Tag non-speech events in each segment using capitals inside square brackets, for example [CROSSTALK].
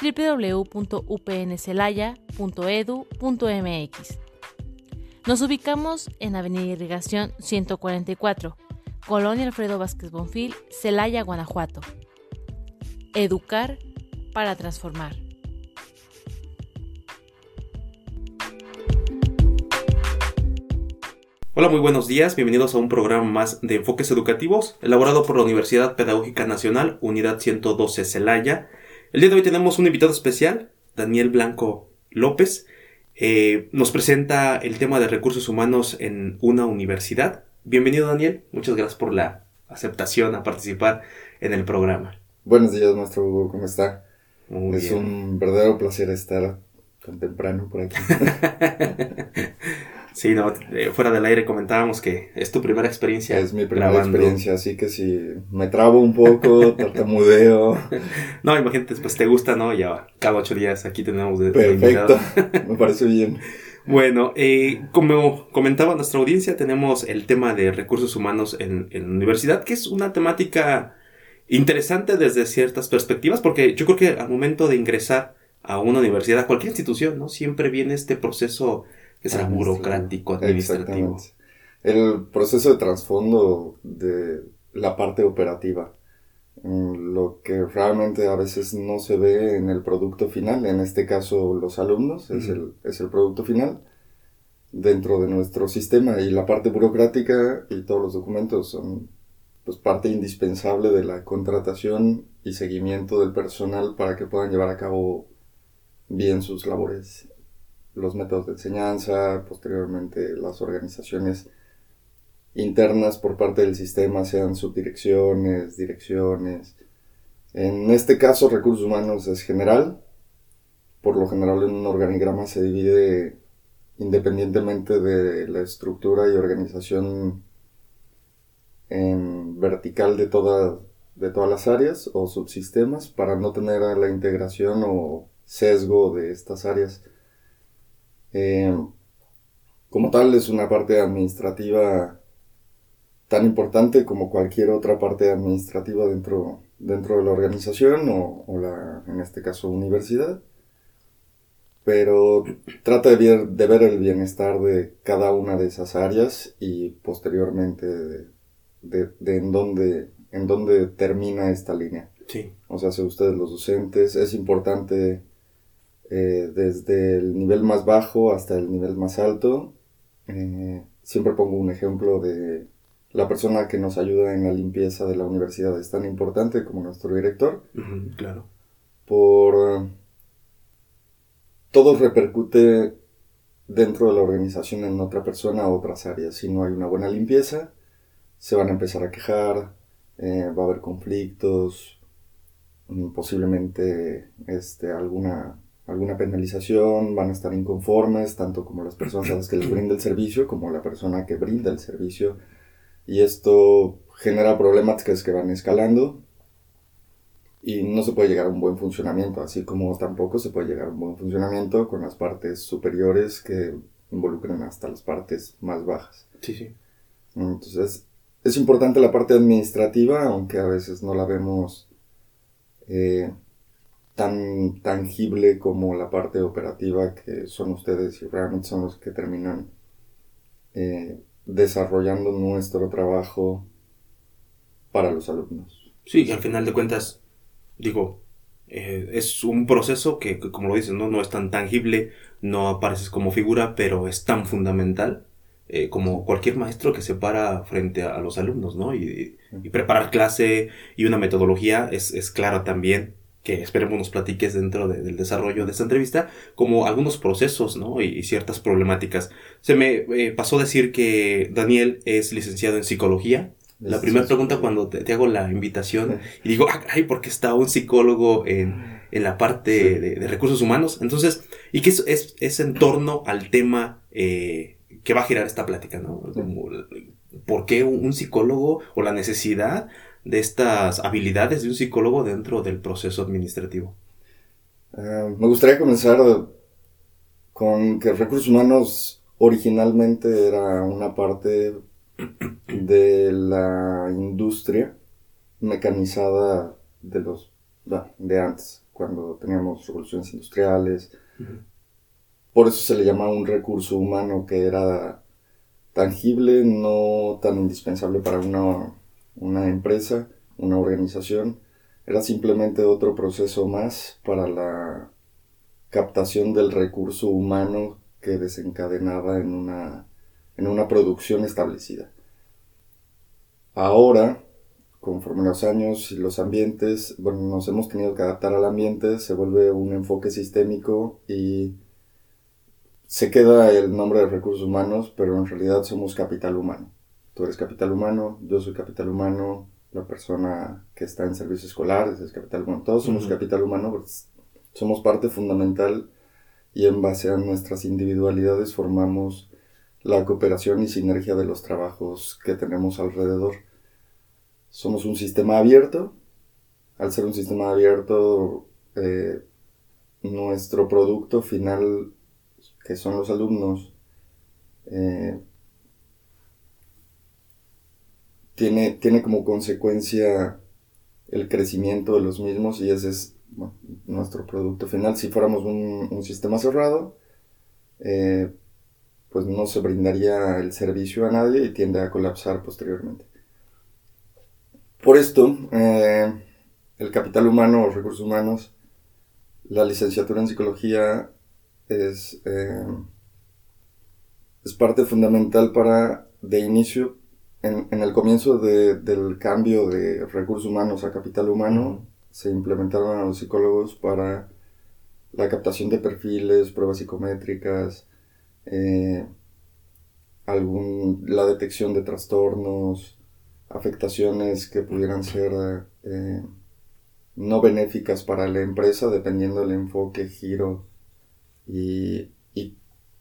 www.upncelaya.edu.mx. Nos ubicamos en Avenida Irrigación 144, Colonia Alfredo Vázquez Bonfil, Celaya, Guanajuato. Educar para transformar. Hola, muy buenos días, bienvenidos a un programa más de enfoques educativos elaborado por la Universidad Pedagógica Nacional, Unidad 112 Celaya. El día de hoy tenemos un invitado especial, Daniel Blanco López. Eh, nos presenta el tema de recursos humanos en una universidad. Bienvenido Daniel, muchas gracias por la aceptación a participar en el programa. Buenos días, maestro Hugo, ¿cómo está? es un verdadero placer estar tan temprano por aquí. [LAUGHS] sí, no, eh, fuera del aire comentábamos que es tu primera experiencia. Es mi primera experiencia, así que si me trabo un poco, [LAUGHS] tartamudeo. no, imagínate, pues te gusta, ¿no? Ya cada ocho días aquí tenemos de Perfecto, me parece bien. Bueno, eh, como comentaba nuestra audiencia, tenemos el tema de recursos humanos en, en la universidad, que es una temática interesante desde ciertas perspectivas, porque yo creo que al momento de ingresar a una universidad, a cualquier institución, ¿no? Siempre viene este proceso que será burocrático, administrativo. El proceso de trasfondo de la parte operativa. Mm, lo que realmente a veces no se ve en el producto final, en este caso los alumnos, es, el, es el producto final dentro de nuestro sistema y la parte burocrática y todos los documentos son pues parte indispensable de la contratación y seguimiento del personal para que puedan llevar a cabo bien sus labores, los métodos de enseñanza, posteriormente las organizaciones internas por parte del sistema, sean subdirecciones, direcciones. En este caso, recursos humanos es general. Por lo general en un organigrama se divide independientemente de la estructura y organización en vertical de, de todas las áreas o subsistemas para no tener la integración o sesgo de estas áreas. Eh, como tal es una parte administrativa tan importante como cualquier otra parte administrativa dentro, dentro de la organización o, la, en este caso, universidad. Pero trata de de ver el bienestar de cada una de esas áreas y posteriormente de, de, en, dónde, en dónde termina esta línea. Sí. O sea, si ustedes los docentes, es importante eh, desde el nivel más bajo hasta el nivel más alto. Eh, siempre pongo un ejemplo de la persona que nos ayuda en la limpieza de la universidad. Es tan importante como nuestro director. claro. Por... todo repercute dentro de la organización en otra persona o otras áreas. Si no hay una buena limpieza, se van a empezar a quejar, eh, va a haber conflictos, mm, posiblemente este, alguna, alguna penalización, van a estar inconformes, tanto como las personas a las que les [CLEARS THROAT] brinda el servicio, como la persona que brinda el servicio. Y esto genera problemáticas que van escalando y no se puede llegar a un buen funcionamiento, así como tampoco se puede llegar a un buen funcionamiento con las partes superiores que involucran hasta las partes más bajas. Sí, sí. Entonces, es importante la parte administrativa, aunque a veces no la vemos eh, tan tangible como la parte operativa que son ustedes y realmente son los que terminan eh, desarrollando nuestro trabajo para los alumnos. Sí, al final de cuentas, digo, eh, es un proceso que, como lo dices, ¿no? no es tan tangible, no apareces como figura, pero es tan fundamental eh, como cualquier maestro que se para frente a, los alumnos, ¿no? Y, preparar clase y una metodología es, es clara también, que esperemos nos platiques dentro del desarrollo de esta entrevista, como algunos procesos, ¿no? Y, ciertas problemáticas. Se me eh, pasó decir que Daniel es licenciado en psicología. La primera pregunta cuando te, hago la invitación y digo, ay, ¿por qué está un psicólogo en, en la parte de, recursos humanos. Entonces, y que es, es, en torno al tema eh, que va a girar esta plática, ¿no? ¿Por qué un psicólogo o la necesidad de estas habilidades de un psicólogo dentro del proceso administrativo? Eh, me gustaría comenzar con que recursos humanos originalmente era una parte de la industria mecanizada de los de antes, cuando teníamos revoluciones industriales. Por eso se le llamaba un recurso humano que era tangible, no tan indispensable para una, una empresa, una organización. Era simplemente otro proceso más para la captación del recurso humano que desencadenaba en una, en una producción establecida. Ahora, conforme los años y los ambientes, bueno, nos hemos tenido que adaptar al ambiente, se vuelve un enfoque sistémico y se queda el nombre de recursos humanos, pero en realidad somos capital humano. Tú eres capital humano, yo soy capital humano, la persona que está en servicio escolar es capital humano, todos somos capital humano, pues, somos parte fundamental y en base a nuestras individualidades formamos la cooperación y sinergia de los trabajos que tenemos alrededor. Somos un sistema abierto. Al ser un sistema abierto, eh, nuestro producto final, que son los alumnos, eh, tiene, tiene como consecuencia el crecimiento de los mismos y ese es nuestro producto final. Si fuéramos un, sistema cerrado, eh, pues no se brindaría el servicio a nadie y tiende a colapsar posteriormente. Por esto, eh, el capital humano o recursos humanos, la licenciatura en psicología es, eh, es parte fundamental para, de inicio, en, el comienzo del cambio de recursos humanos a capital humano, se implementaron a los psicólogos para la captación de perfiles, pruebas psicométricas, eh, algún, la detección de trastornos, afectaciones que pudieran ser eh, no benéficas para la empresa, dependiendo del enfoque, giro y,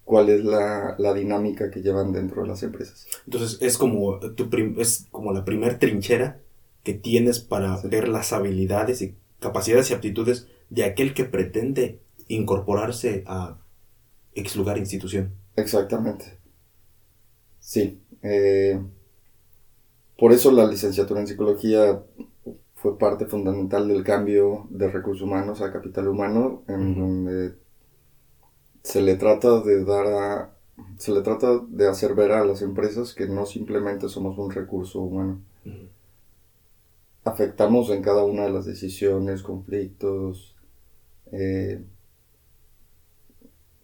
cuál es la, dinámica que llevan dentro de las empresas. Entonces es como, tu es como la primer trinchera que tienes para ver las habilidades y capacidades y aptitudes de aquel que pretende incorporarse a ex lugar institución. Exactamente. Sí. Eh, por eso la licenciatura en psicología fue parte fundamental del cambio de recursos humanos a capital humano, en donde se le trata de dar a, se le trata de hacer ver a las empresas que no simplemente somos un recurso humano afectamos en cada una de las decisiones, conflictos, eh,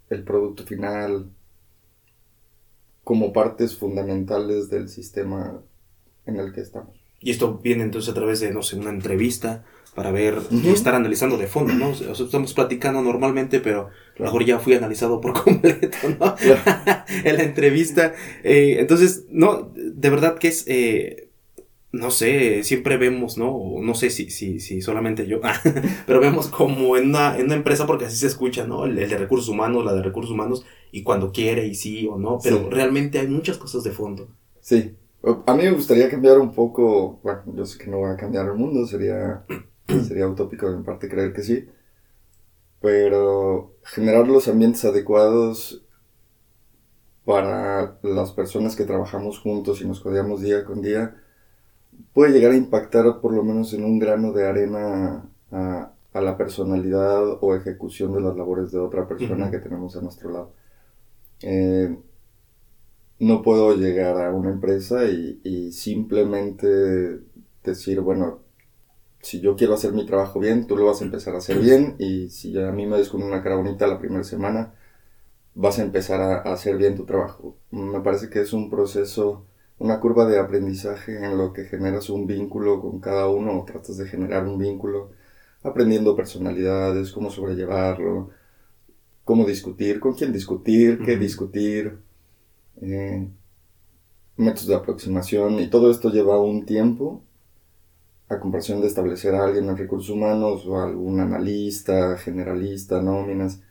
el producto final, como partes fundamentales del sistema en el que estamos. Y esto viene entonces a través de, no sé, una entrevista para ver y estar analizando de fondo, ¿no? estamos platicando normalmente, pero mejor ya fui analizado por [LAUGHS] completo, ¿no? [LAUGHS] en la entrevista. Eh, entonces, no, de verdad que es... Eh, no sé, siempre vemos, ¿no? No sé si, si, si solamente yo, [LAUGHS] pero vemos como en una, en una empresa, porque así se escucha, ¿no? El, de recursos humanos, la de recursos humanos, y cuando quiere y sí o no, pero realmente hay muchas cosas de fondo. Sí, a mí me gustaría cambiar un poco, bueno, yo sé que no va a cambiar el mundo, sería, [CLEARS THROAT] sería utópico mi parte creer que sí, pero generar los ambientes adecuados para las personas que trabajamos juntos y nos codeamos día con día, puede llegar a impactar por lo menos en un grano de arena a, la personalidad o ejecución de las labores de otra persona que tenemos a nuestro lado. Eh, no puedo llegar a una empresa y, simplemente decir, bueno, si yo quiero hacer mi trabajo bien, tú lo vas a empezar a hacer bien y si a mí me des con una cara bonita la primera semana, vas a empezar a hacer bien tu trabajo. Me parece que es un proceso una curva de aprendizaje en lo que generas un vínculo con cada uno o tratas de generar un vínculo aprendiendo personalidades, cómo sobrellevarlo, cómo discutir, con quién discutir, qué discutir, eh, métodos de aproximación y todo esto lleva un tiempo a comparación de establecer a alguien en recursos humanos o algún analista, generalista, nóminas,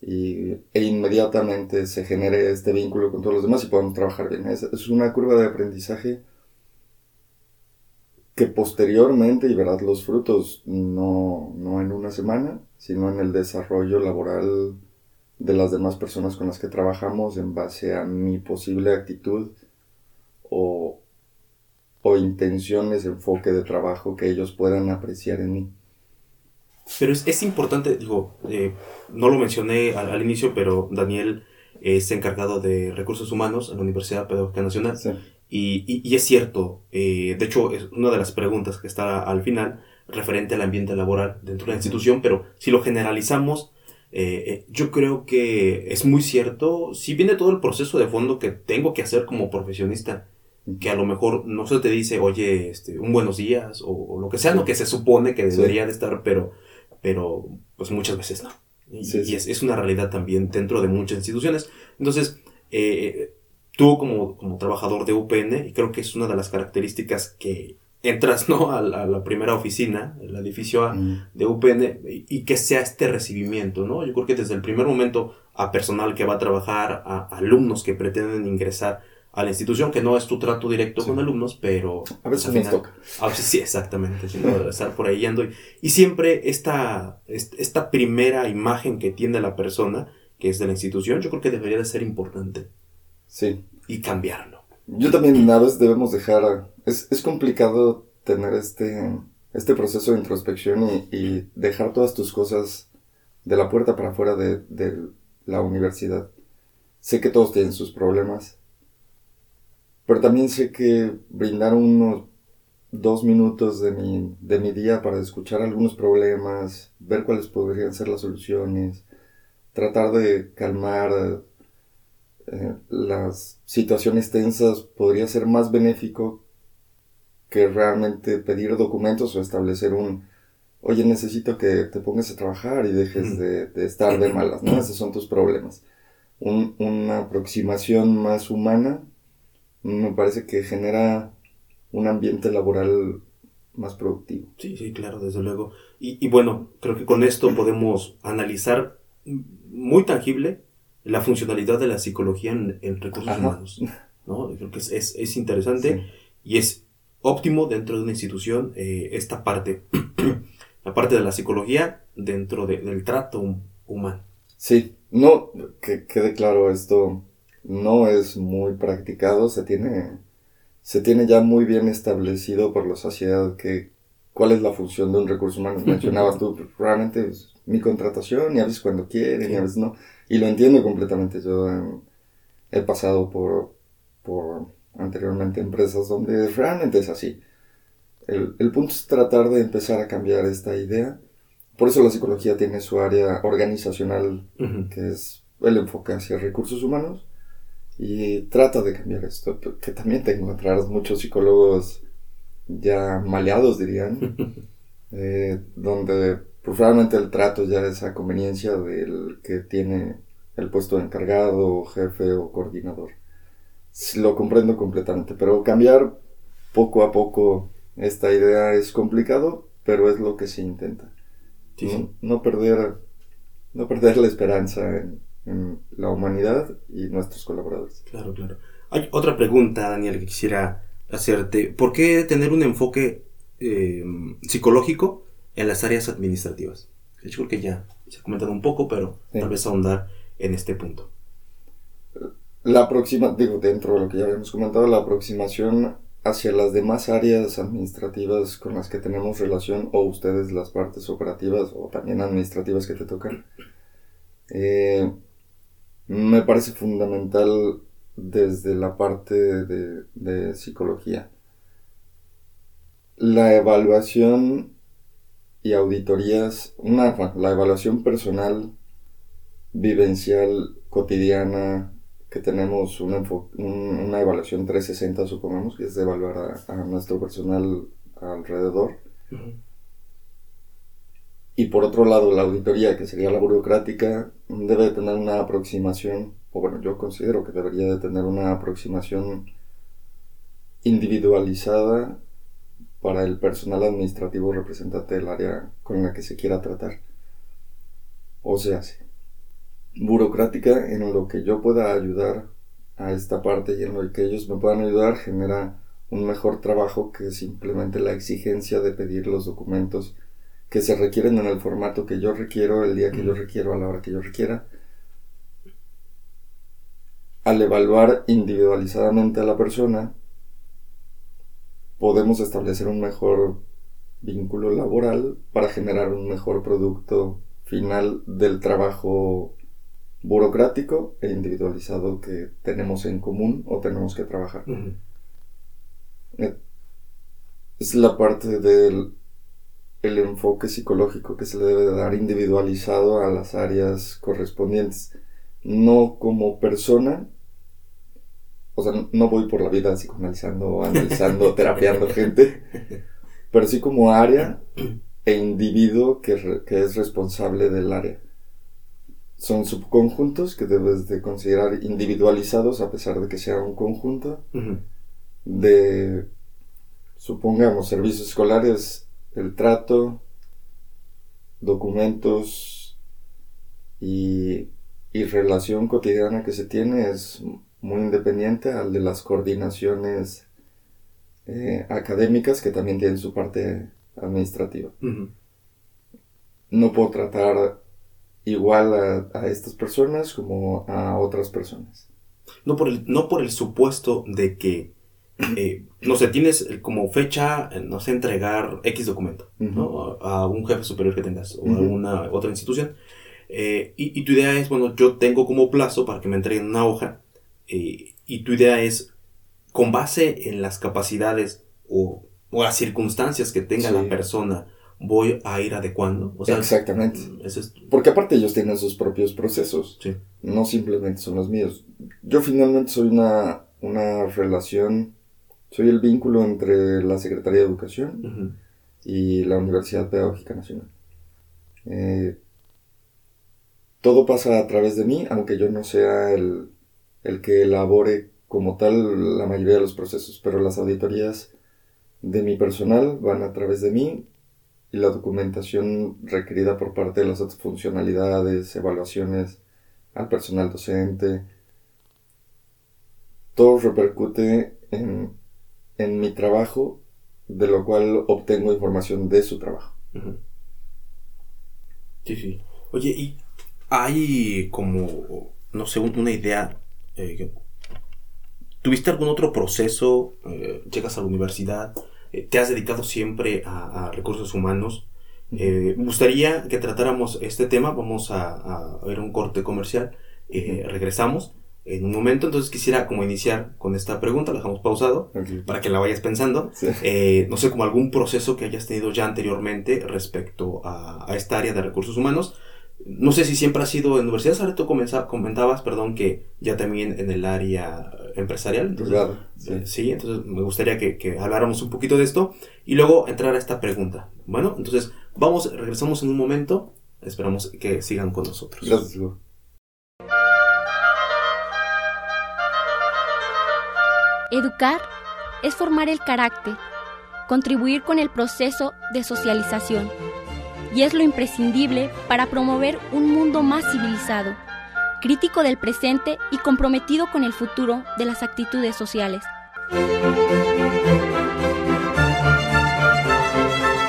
y, e inmediatamente se genere este vínculo con todos los demás y podamos trabajar bien. Es, una curva de aprendizaje que posteriormente y verás los frutos no, no en una semana, sino en el desarrollo laboral de las demás personas con las que trabajamos en base a mi posible actitud o, o intenciones, enfoque de trabajo que ellos puedan apreciar en mí. Pero es, es importante, digo, eh, no lo mencioné al, inicio, pero Daniel es encargado de recursos humanos en la Universidad Pedagógica Nacional. Y, y, es cierto, eh, de hecho es una de las preguntas que está al final referente al ambiente laboral dentro de la institución, pero si lo generalizamos, eh, yo creo que es muy cierto, si viene todo el proceso de fondo que tengo que hacer como profesionista, que a lo mejor no se te dice, oye, este, un buenos días o, lo que sea, lo que se supone que debería de estar, pero pero pues muchas veces no. Y, es, una realidad también dentro de muchas instituciones. Entonces, eh, tú como, como trabajador de UPN, y creo que es una de las características que entras ¿no? a, la, primera oficina, el edificio A mm. de UPN, y, que sea este recibimiento, ¿no? Yo creo que desde el primer momento a personal que va a trabajar, a alumnos que pretenden ingresar a la institución, que no es tu trato directo con alumnos, pero... A veces pues, toca. A veces sí, exactamente, estar por ahí yendo. Y, siempre esta, esta primera imagen que tiene la persona, que es de la institución, yo creo que debería de ser importante. Sí. Y cambiarlo. Yo también a veces debemos dejar... Es, es complicado tener este, este proceso de introspección y, y, dejar todas tus cosas de la puerta para afuera de, de la universidad. Sé que todos tienen sus problemas, pero también sé que brindar unos dos minutos de mi, de mi día para escuchar algunos problemas, ver cuáles podrían ser las soluciones, tratar de calmar eh, las situaciones tensas podría ser más benéfico que realmente pedir documentos o establecer un, oye, necesito que te pongas a trabajar y dejes de, de estar de malas, ¿no? Esos son tus problemas. Un, una aproximación más humana me parece que genera un ambiente laboral más productivo. Sí, sí, claro, desde luego. Y, y bueno, creo que con esto podemos analizar muy tangible la funcionalidad de la psicología en, recursos humanos. ¿no? Creo que es, es, es interesante y es óptimo dentro de una institución eh, esta parte, [CLEARS THROAT] la parte de la psicología dentro de, del trato humano. Sí, no, que quede claro esto, no es muy practicado, se tiene, se tiene ya muy bien establecido por la sociedad que cuál es la función de un recurso humano. [LAUGHS] Mencionabas tú, realmente mi contratación y a veces cuando quieren y a veces no. Y lo entiendo completamente. Yo em, he pasado por, por anteriormente empresas donde realmente es así. El, el punto es tratar de empezar a cambiar esta idea. Por eso la psicología tiene su área organizacional, que es el enfoque hacia recursos humanos, y trata de cambiar esto, que también te encontrarás muchos psicólogos ya maleados, dirían, [LAUGHS] eh, donde pues, realmente el trato ya es a conveniencia del que tiene el puesto de encargado, jefe o coordinador. Lo comprendo completamente, pero cambiar poco a poco esta idea es complicado, pero es lo que se intenta. no, perder, no perder la esperanza en, la humanidad y nuestros colaboradores. Claro, claro. Hay otra pregunta, Daniel, que quisiera hacerte. ¿Por qué tener un enfoque eh, psicológico en las áreas administrativas? Yo creo que ya se ha comentado un poco, pero tal vez ahondar en este punto. La próxima, digo, dentro de lo que ya habíamos comentado, la aproximación hacia las demás áreas administrativas con las que tenemos relación, o ustedes las partes operativas o también administrativas que te tocan, eh, me parece fundamental desde la parte de, psicología. La evaluación y auditorías, una, la evaluación personal, vivencial, cotidiana, que tenemos una, una evaluación 360, supongamos, que es de evaluar a, nuestro personal alrededor. Y por otro lado, la auditoría, que sería la burocrática, debe tener una aproximación, o bueno, yo considero que debería de tener una aproximación individualizada para el personal administrativo representante del área con la que se quiera tratar. O sea, burocrática en lo que yo pueda ayudar a esta parte y en lo que ellos me puedan ayudar genera un mejor trabajo que simplemente la exigencia de pedir los documentos que se requieren en el formato que yo requiero, el día que yo requiero, a la hora que yo requiera. Al evaluar individualizadamente a la persona, podemos establecer un mejor vínculo laboral para generar un mejor producto final del trabajo burocrático e individualizado que tenemos en común o tenemos que trabajar. Eh, es la parte del el enfoque psicológico que se le debe dar individualizado a las áreas correspondientes. No como persona, o sea, no voy por la vida psicoanalizando, analizando, [LAUGHS] terapiando gente, pero sí como área e individuo que, que, es responsable del área. Son subconjuntos que debes de considerar individualizados a pesar de que sea un conjunto de, supongamos, servicios escolares el trato, documentos y, relación cotidiana que se tiene es muy independiente al de las coordinaciones eh, académicas que también tienen su parte administrativa. No puedo tratar igual a, estas personas como a otras personas. No por el, no por el supuesto de que eh, no sé, tienes como fecha, eh, no sé, entregar X documento, ¿no? A, un jefe superior que tengas o a alguna otra institución. Eh, y, tu idea es, bueno, yo tengo como plazo para que me entreguen una hoja y tu idea es, con base en las capacidades o, o las circunstancias que tenga la persona, voy a ir adecuando. Exactamente. Mm, Porque aparte ellos tienen sus propios procesos. No simplemente son los míos. Yo finalmente soy una, una relación soy el vínculo entre la Secretaría de Educación y la Universidad Pedagógica Nacional. Eh, todo pasa a través de mí, aunque yo no sea el, el que elabore como tal la mayoría de los procesos, pero las auditorías de mi personal van a través de mí y la documentación requerida por parte de las otras funcionalidades, evaluaciones al personal docente, todo repercute en en mi trabajo, de lo cual obtengo información de su trabajo. Sí, sí. Oye, y hay como, no sé, una idea. Eh, ¿Tuviste algún otro proceso? Eh, llegas a la universidad, eh, te has dedicado siempre a, recursos humanos. me gustaría que tratáramos este tema. Vamos a, ver un corte comercial. regresamos en un momento. Entonces quisiera como iniciar con esta pregunta, la dejamos pausado, para que la vayas pensando. Eh, no sé, como algún proceso que hayas tenido ya anteriormente respecto a, esta área de recursos humanos. No sé si siempre ha sido en universidades, ahora tú comentabas, perdón, que ya también en el área empresarial. Entonces, eh, sí. entonces me gustaría que, que, habláramos un poquito de esto y luego entrar a esta pregunta. Bueno, entonces vamos, regresamos en un momento. Esperamos que sigan con nosotros. Gracias, Educar es formar el carácter, contribuir con el proceso de socialización y es lo imprescindible para promover un mundo más civilizado, crítico del presente y comprometido con el futuro de las actitudes sociales.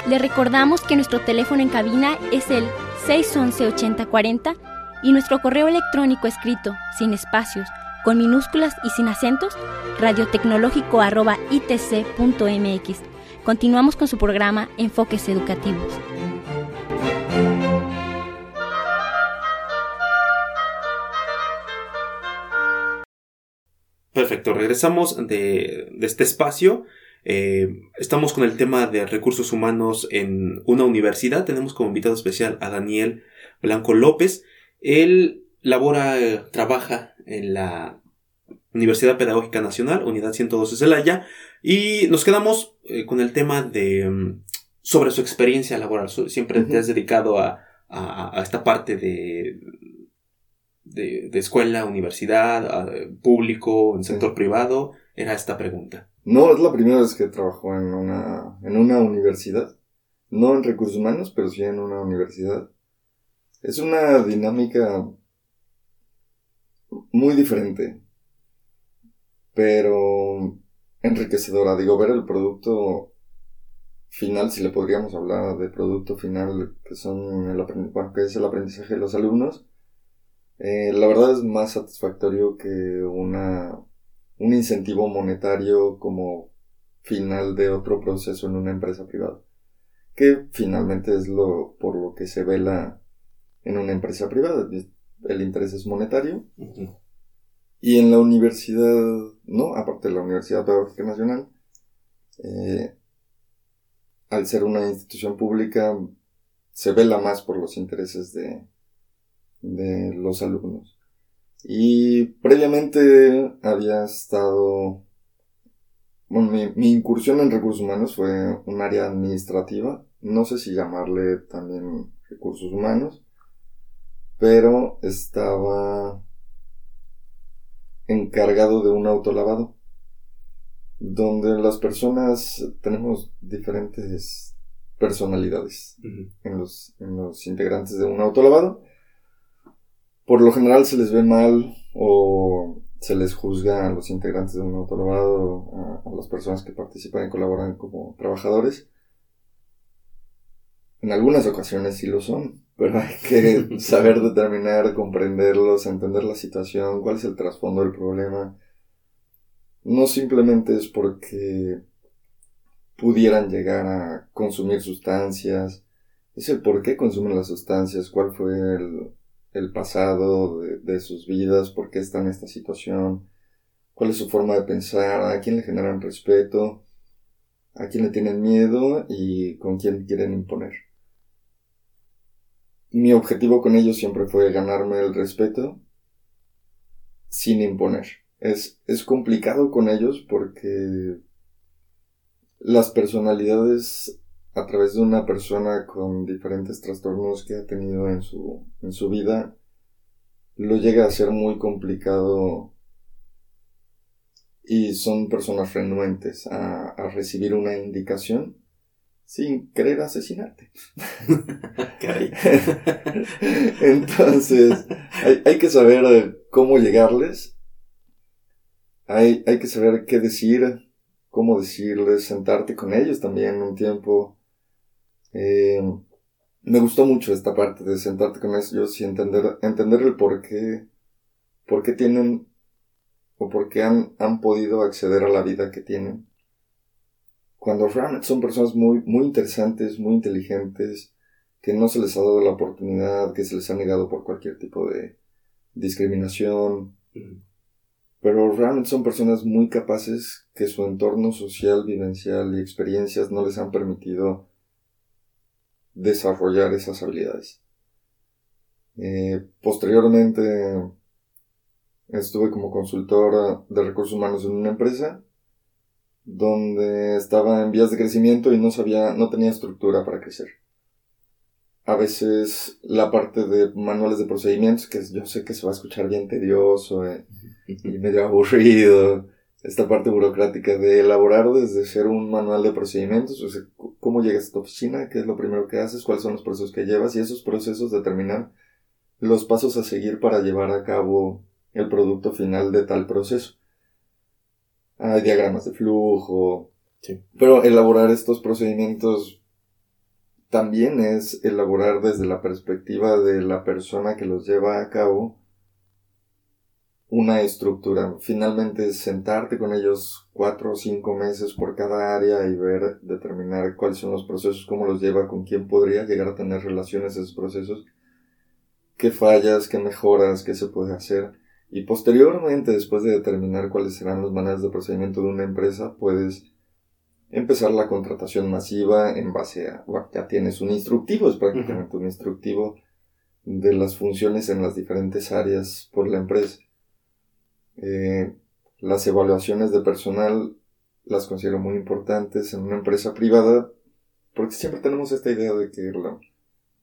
Le recordamos que nuestro teléfono en cabina es el 611-8040 y nuestro correo electrónico escrito, sin espacios, con minúsculas y sin acentos, radiotecnológico.itc.mx. Continuamos con su programa Enfoques Educativos. Perfecto, regresamos de, este espacio. Eh, estamos con el tema de recursos humanos en una universidad. Tenemos como invitado especial a Daniel Blanco López. Él labora, trabaja en la Universidad Pedagógica Nacional, Unidad 112 Celaya, y nos quedamos eh, con el tema de mm, sobre su experiencia laboral. Siempre te has dedicado a, esta parte de, de, escuela, universidad, público, en sector privado. Era esta pregunta. No, es la primera vez que trabajo en una, en una universidad. No en recursos humanos, pero sí en una universidad. Es una dinámica muy diferente, pero enriquecedora. Digo, ver el producto final, si le podríamos hablar de producto final, que, son el que es el aprendizaje de los alumnos, eh, la verdad es más satisfactorio que una, un incentivo monetario como final de otro proceso en una empresa privada, que finalmente es lo por lo que se vela en una empresa privada. El interés es monetario. Y en la universidad, no, aparte de la Universidad Pedagógica Nacional, eh, al ser una institución pública, se vela más por los intereses de, de los alumnos. Y previamente había estado... Bueno, mi, mi, incursión en recursos humanos fue un área administrativa, no sé si llamarle también recursos humanos, pero estaba encargado de un autolavado donde las personas tenemos diferentes personalidades en, los, en los integrantes de un autolavado. Por lo general se les ve mal o se les juzga a los integrantes de un autolavado, a, a las personas que participan y colaboran como trabajadores. En algunas ocasiones sí lo son, pero hay que [LAUGHS] saber determinar, comprenderlos, entender la situación, cuál es el trasfondo del problema no simplemente es porque pudieran llegar a consumir sustancias, es el por qué consumen las sustancias, cuál fue el, pasado de, sus vidas, por qué están en esta situación, cuál es su forma de pensar, a quién le generan respeto, a quién le tienen miedo y con quién quieren imponer. Mi objetivo con ellos siempre fue ganarme el respeto sin imponer es, es complicado con ellos porque las personalidades a través de una persona con diferentes trastornos que ha tenido en su, en su vida lo llega a ser muy complicado y son personas renuentes a, a recibir una indicación sin querer asesinarte. [LAUGHS] [LAUGHS] Entonces, hay, hay, que saber cómo llegarles hay, hay que saber qué decir, cómo decirles, sentarte con ellos también un tiempo. Eh, me gustó mucho esta parte de sentarte con ellos y entender, entender el por qué, por qué tienen o por qué han, han podido acceder a la vida que tienen. Cuando realmente son personas muy, muy interesantes, muy inteligentes, que no se les ha dado la oportunidad, que se les ha negado por cualquier tipo de discriminación, pero realmente son personas muy capaces que su entorno social, vivencial y experiencias no les han permitido desarrollar esas habilidades. Eh, posteriormente estuve como consultor de recursos humanos en una empresa donde estaba en vías de crecimiento y no sabía, no tenía estructura para crecer. A veces la parte de manuales de procedimientos, que yo sé que se va a escuchar bien tedioso, eh, y medio aburrido. Esta parte burocrática de elaborar desde ser un manual de procedimientos, o sea, cómo llegas a tu oficina, qué es lo primero que haces, cuáles son los procesos que llevas y esos procesos determinan los pasos a seguir para llevar a cabo el producto final de tal proceso. Hay diagramas de flujo. Pero elaborar estos procedimientos también es elaborar desde la perspectiva de la persona que los lleva a cabo una estructura. Finalmente sentarte con ellos cuatro o cinco meses por cada área y ver, determinar cuáles son los procesos, cómo los lleva, con quién podría llegar a tener relaciones esos procesos, qué fallas, qué mejoras, qué se puede hacer. Y posteriormente, después de determinar cuáles serán las maneras de procedimiento de una empresa, puedes empezar la contratación masiva en base a, ya tienes un instructivo, es prácticamente un instructivo de las funciones en las diferentes áreas por la empresa eh, las evaluaciones de personal las considero muy importantes en una empresa privada porque siempre tenemos esta idea de que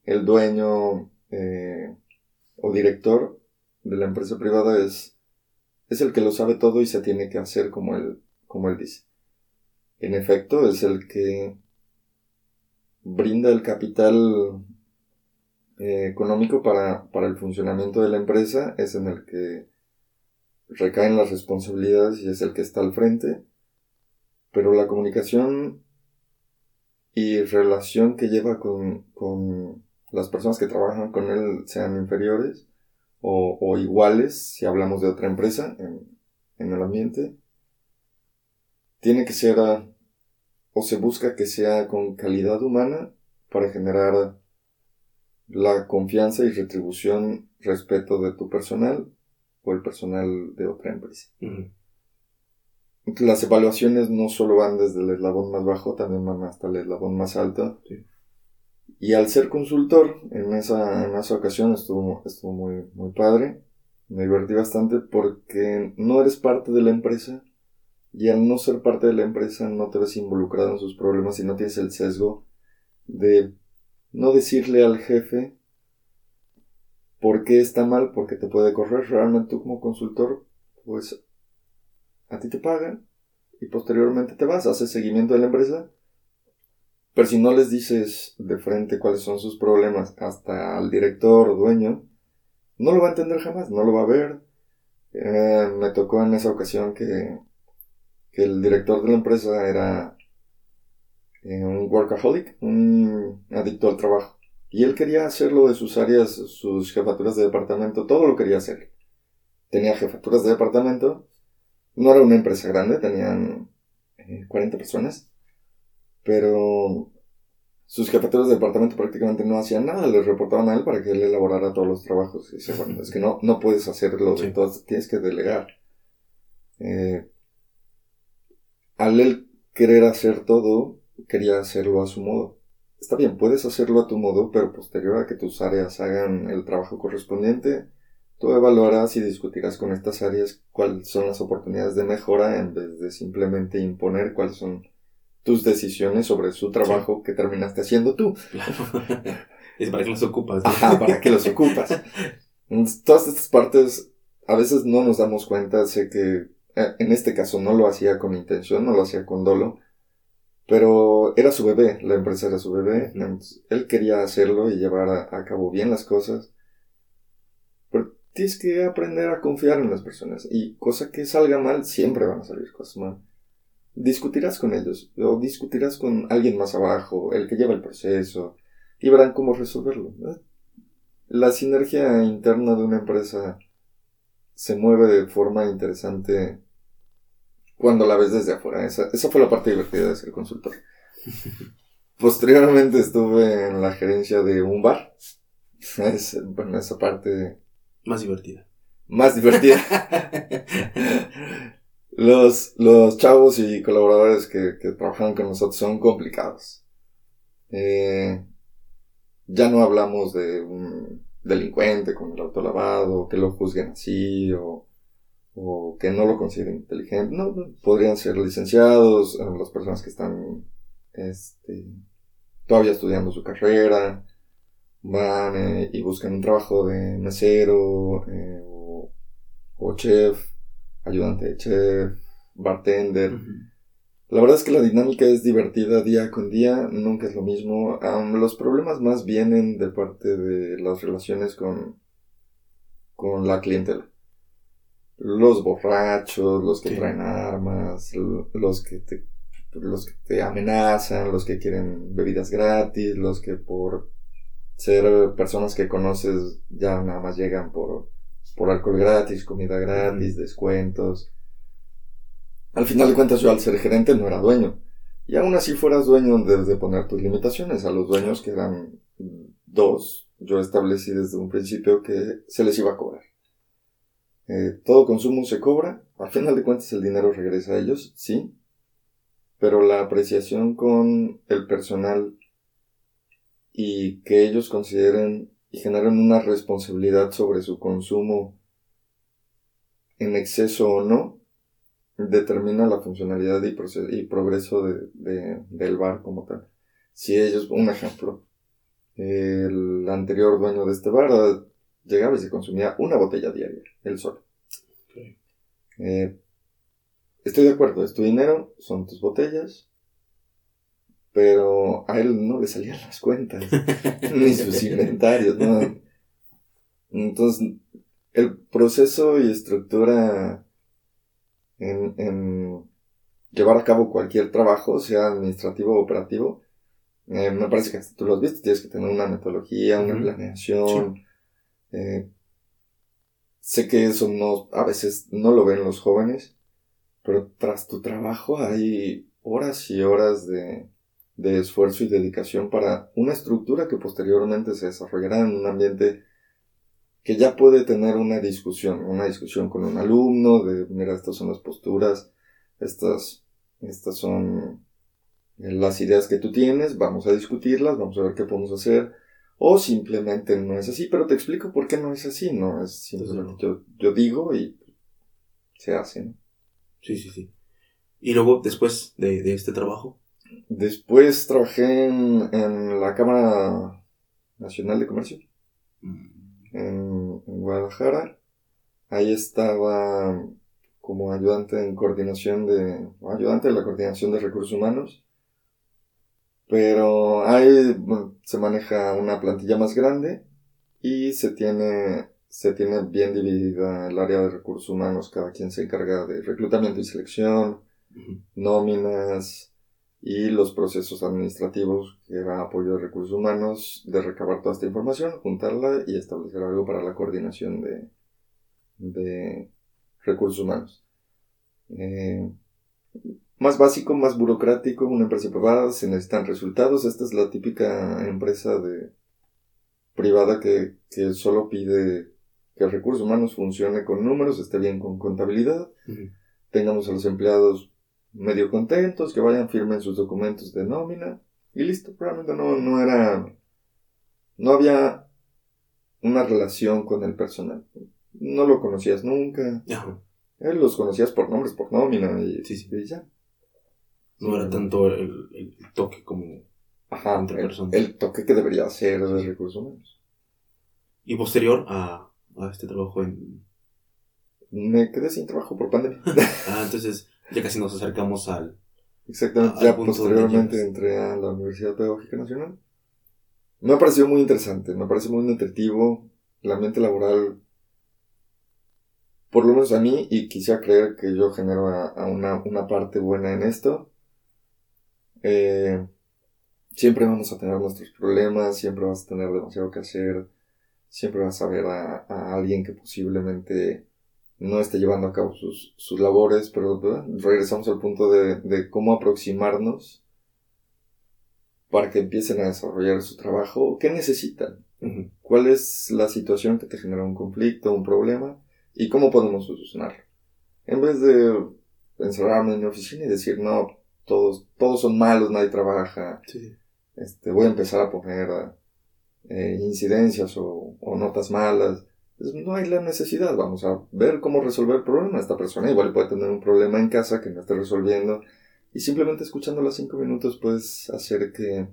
el dueño eh, o director de la empresa privada es, es el que lo sabe todo y se tiene que hacer como él, como él dice. en efecto, es el que brinda el capital eh, económico para, para, el funcionamiento de la empresa, es en el que recaen las responsabilidades y es el que está al frente, pero la comunicación y relación que lleva con, con las personas que trabajan con él, sean inferiores o, o iguales, si hablamos de otra empresa en, en el ambiente, tiene que ser o se busca que sea con calidad humana para generar la confianza y retribución respeto de tu personal o el personal de otra empresa. Las evaluaciones no solo van desde el eslabón más bajo, también van hasta el eslabón más alto. Y al ser consultor, en esa, en esa ocasión estuvo, estuvo muy, muy padre. Me divertí bastante porque no eres parte de la empresa, y al no ser parte de la empresa no te ves involucrado en sus problemas y no tienes el sesgo de no decirle al jefe por qué está mal, porque te puede correr. Realmente tú como consultor, pues a ti te pagan y posteriormente te vas, haces seguimiento de la empresa. Pero si no les dices de frente cuáles son sus problemas hasta al director o dueño, no lo va a entender jamás, no lo va a ver. Eh, me tocó en esa ocasión que el director de la empresa era eh, un workaholic, un adicto al trabajo. Y él quería hacerlo de sus áreas, sus jefaturas de departamento, todo lo quería hacer. Tenía jefaturas de departamento, no era una empresa grande, tenían 40 eh, personas, pero sus jefaturas de departamento prácticamente no hacían nada, les reportaban a él para que él elaborara todos los trabajos. Y dice, bueno, es que no, no puedes hacerlo, entonces tienes que delegar. Eh, al él querer hacer todo, quería hacerlo a su modo. Está bien, puedes hacerlo a tu modo, pero posterior a que tus áreas hagan el trabajo correspondiente, tú evaluarás y discutirás con estas áreas cuáles son las oportunidades de mejora en vez de simplemente imponer cuáles son tus decisiones sobre su trabajo que terminaste haciendo tú. [LAUGHS] es para que los ocupas. Ajá, para que los ocupas. Todas estas partes a veces no nos damos cuenta, sé que eh, en este caso no lo hacía con intención, no lo hacía con dolo, pero era su bebé, la empresa era su bebé, él quería hacerlo y llevar a, cabo bien las cosas. Pero tienes que aprender a confiar en las personas y cosa que salga mal, siempre van a salir cosas mal. Discutirás con ellos o discutirás con alguien más abajo, el que lleva el proceso, y verán cómo resolverlo. La sinergia interna de una empresa se mueve de forma interesante cuando la ves desde afuera. Esa, esa fue la parte divertida de ser consultor. [LAUGHS] Posteriormente estuve en la gerencia de un bar. [LAUGHS] Es, bueno, esa parte... Más divertida. Más divertida. [LAUGHS] los, los chavos y colaboradores que, que trabajan con nosotros son complicados. Eh, ya no hablamos de un delincuente con el auto lavado, que lo juzguen así, o o que no lo consideren inteligente. No, podrían ser licenciados, las personas que están este, todavía estudiando su carrera, van eh, y buscan un trabajo de mesero eh, o, chef, ayudante de chef, bartender. La verdad es que la dinámica es divertida día con día, nunca es lo mismo. los problemas más vienen de parte de las relaciones con, con la clientela los borrachos, los que traen armas, los que te los que te amenazan, los que quieren bebidas gratis, los que por ser personas que conoces ya nada más llegan por, por alcohol gratis, comida gratis, descuentos. Al final de cuentas yo al ser gerente no era dueño. Y aún así fueras dueño debes de poner tus limitaciones. A los dueños que eran dos, yo establecí desde un principio que se les iba a cobrar. Eh, todo consumo se cobra, al final de cuentas el dinero regresa a ellos, sí, pero la apreciación con el personal y que ellos consideren y generen una responsabilidad sobre su consumo en exceso o no, determina la funcionalidad y, y progreso de, del bar como tal. Si ellos, un ejemplo, el anterior dueño de este bar llegaba y se consumía una botella diaria, él solo. Eh, estoy de acuerdo, es tu dinero, son tus botellas, pero a él no le salían las cuentas, [LAUGHS] ni sus inventarios, ¿no? Entonces, el proceso y estructura en, en llevar a cabo cualquier trabajo, sea administrativo o operativo, eh, me parece que tú lo has visto, tienes que tener una metodología, una planeación. Eh, sé que eso no, a veces no lo ven los jóvenes, pero tras tu trabajo hay horas y horas de, de esfuerzo y dedicación para una estructura que posteriormente se desarrollará en un ambiente que ya puede tener una discusión, una discusión con un alumno de, mira, estas son las posturas, estas, estas son las ideas que tú tienes, vamos a discutirlas, vamos a ver qué podemos hacer, o simplemente no es así, pero te explico por qué no es así, no es simplemente yo, yo digo y se hace, ¿no? Sí, sí, sí. ¿Y luego, después de, de este trabajo? Después trabajé en, en la Cámara Nacional de Comercio. Mm en, Guadalajara. Ahí estaba como ayudante en coordinación de, ayudante de la coordinación de recursos humanos. Pero ahí se maneja una plantilla más grande y se tiene, se tiene bien dividida el área de recursos humanos. Cada quien se encarga de reclutamiento y selección, nóminas, y los procesos administrativos, que era apoyo de recursos humanos, de recabar toda esta información, juntarla y establecer algo para la coordinación de, de recursos humanos. Eh, más básico, más burocrático, una empresa privada, se necesitan resultados. Esta es la típica empresa de privada que, que solo pide que recursos humanos funcione con números, esté bien con contabilidad, tengamos a los empleados medio contentos, que vayan, firmen sus documentos de nómina y listo. Realmente no, no era, no había una relación con el personal. No lo conocías nunca. Él los conocías por nombres, por nómina y, ya. No era tanto el, toque como Ajá, entre el, personas. El toque que debería ser de recursos humanos. Y posterior a, a este trabajo en... Me quedé sin trabajo por pandemia. [LAUGHS] [LAUGHS] ah, entonces ya casi nos acercamos al. Exactamente, ya posteriormente entré a la Universidad Pedagógica Nacional. Me ha parecido muy interesante, me parece muy nutritivo. El ambiente laboral, por lo menos a mí, y quisiera creer que yo genero a, una, una, parte buena en esto. Eh, siempre vamos a tener nuestros problemas, siempre vas a tener demasiado que hacer, siempre vas a ver a, a alguien que posiblemente no esté llevando a cabo sus, sus labores, pero regresamos al punto de, de, cómo aproximarnos para que empiecen a desarrollar su trabajo. ¿Qué necesitan? ¿Cuál es la situación que te genera un conflicto, un problema? ¿Y cómo podemos solucionarlo? En vez de encerrarme en mi oficina y decir, no, todos, todos son malos, nadie trabaja. Este, voy a empezar a poner eh, incidencias o, o notas malas pues, no hay la necesidad, vamos a ver cómo resolver el problema. Esta persona igual puede tener un problema en casa que no esté resolviendo y simplemente escuchando los cinco minutos puedes hacer que,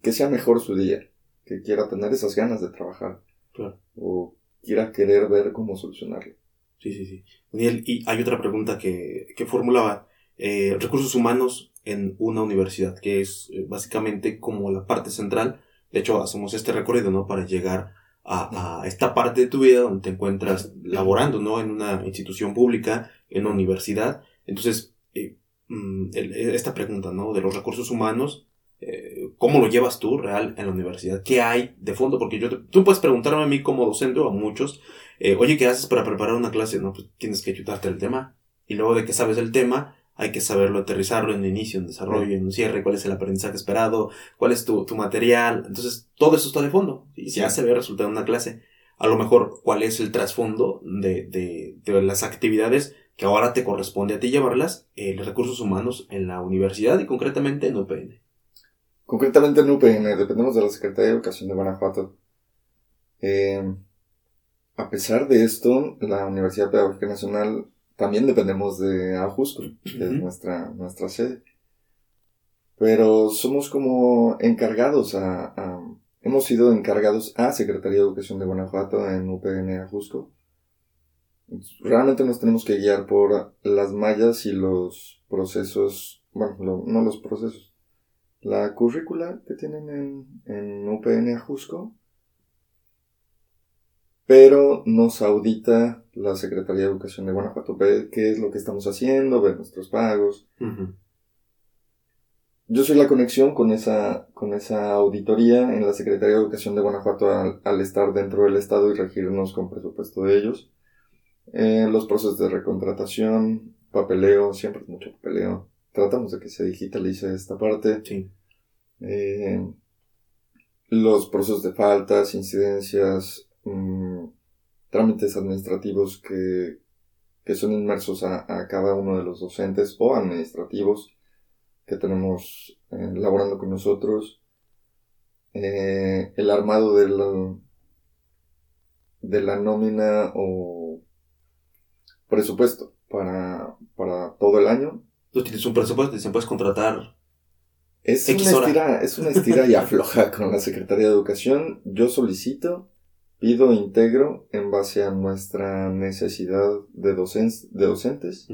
que sea mejor su día, que quiera tener esas ganas de trabajar claro. o quiera querer ver cómo solucionarlo. Sí, sí, sí. Daniel, y hay otra pregunta que, que formulaba. Eh, recursos humanos en una universidad, que es eh, básicamente como la parte central. De hecho, hacemos este recorrido, ¿no? Para llegar a, esta parte de tu vida donde te encuentras laborando, ¿no? En una institución pública, en una universidad. Entonces, eh, mm, esta pregunta, ¿no? De los recursos humanos, ¿cómo lo llevas tú real en la universidad? ¿Qué hay de fondo? Porque yo tú puedes preguntarme a mí como docente o a muchos, oye, ¿qué haces para preparar una clase? No, pues tienes que ayudarte el tema. Y luego de que sabes el tema, hay que saberlo aterrizarlo en un inicio, en desarrollo, en un cierre, cuál es el aprendizaje esperado, cuál es tu, tu material. Entonces, todo eso está de fondo. Y ya se ve resultado en una clase. A lo mejor, cuál es el trasfondo de, de, de las actividades que ahora te corresponde a ti llevarlas, eh, recursos humanos en la universidad y concretamente en UPN. Concretamente en UPN, dependemos de la Secretaría de Educación de Guanajuato. Eh, a pesar de esto, la Universidad Pedagógica Nacional también dependemos de Ajusco, que es nuestra, nuestra sede. Pero somos como encargados a, hemos sido encargados a Secretaría de Educación de Guanajuato en UPN Ajusco. Realmente nos tenemos que guiar por las mallas y los procesos bueno, no los procesos, la currícula que tienen en, en UPN Ajusco, pero nos audita la Secretaría de Educación de Guanajuato, ve qué es lo que estamos haciendo, ver nuestros pagos. Yo soy la conexión con esa, con esa auditoría en la Secretaría de Educación de Guanajuato al, estar dentro del Estado y regirnos con presupuesto de ellos. Eh, los procesos de recontratación, papeleo, siempre mucho papeleo. Tratamos de que se digitalice esta parte. Sí. Eh, los procesos de faltas, incidencias, mm, trámites administrativos que, que son inmersos a, a, cada uno de los docentes o administrativos que tenemos eh, laborando con nosotros. Eh, el armado de la, de la nómina o presupuesto para, para todo el año. Tú tienes un presupuesto y se puedes contratar. Es una, estira, es una estira y afloja con la Secretaría de Educación. Yo solicito, pido integro en base a nuestra necesidad de, de docentes.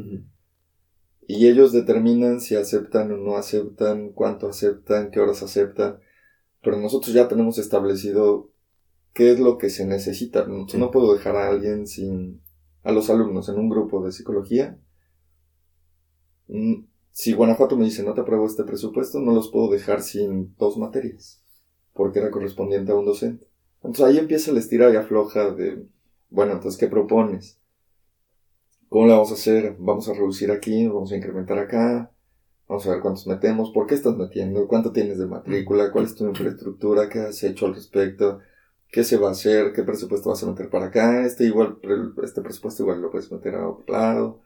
Y ellos determinan si aceptan o no aceptan, cuánto aceptan, qué horas aceptan. Pero nosotros ya tenemos establecido qué es lo que se necesita. No puedo dejar a alguien sin, a los alumnos en un grupo de psicología, mm, si Guanajuato me dice no te apruebo este presupuesto, no los puedo dejar sin dos materias, porque era correspondiente a un docente. Entonces ahí empieza el estira y afloja de, bueno, entonces, ¿qué propones? ¿Cómo la vamos a hacer? Vamos a reducir aquí, vamos a incrementar acá, vamos a ver cuántos metemos, por qué estás metiendo, cuánto tienes de matrícula, cuál es tu infraestructura, qué has hecho al respecto, qué se va a hacer, qué presupuesto vas a meter para acá, este igual, este presupuesto igual lo puedes meter a otro lado.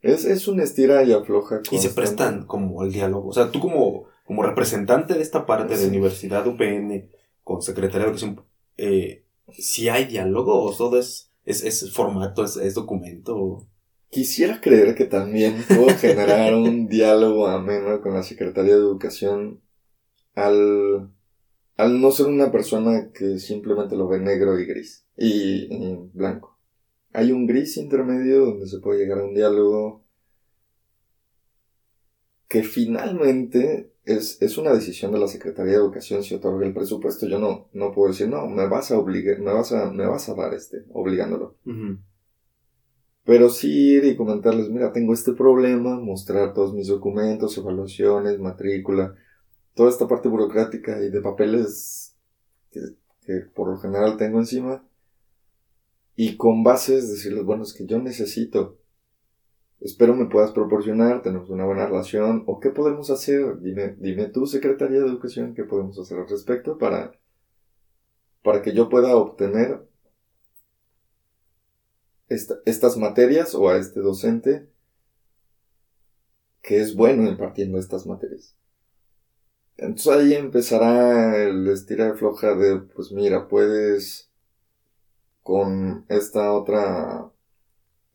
Es, es una estira y afloja. Y se prestan como al diálogo. O sea, tú como, como representante de esta parte de Universidad UPN con Secretaría de Educación, eh, si hay diálogo o todo es, es, es formato, es, es documento. Quisiera creer que también puedo generar un [LAUGHS] diálogo ameno con la Secretaría de Educación al al no ser una persona que simplemente lo ve negro y gris y, blanco. Hay un gris intermedio donde se puede llegar a un diálogo que finalmente es, es, una decisión de la Secretaría de Educación si otorga el presupuesto. Yo no, no puedo decir, no, me vas a obligar, me vas a, me vas a dar este, obligándolo. Pero sí ir y comentarles, mira, tengo este problema, mostrar todos mis documentos, evaluaciones, matrícula, toda esta parte burocrática y de papeles que, por lo general tengo encima y con bases decirles, bueno, es que yo necesito, espero me puedas proporcionar, tenemos una buena relación, o qué podemos hacer, dime, dime tú, Secretaría de Educación, qué podemos hacer al respecto para, para que yo pueda obtener estas materias o a este docente que es bueno impartiendo estas materias. Entonces ahí empezará el estira de floja de, pues mira, puedes con esta otra,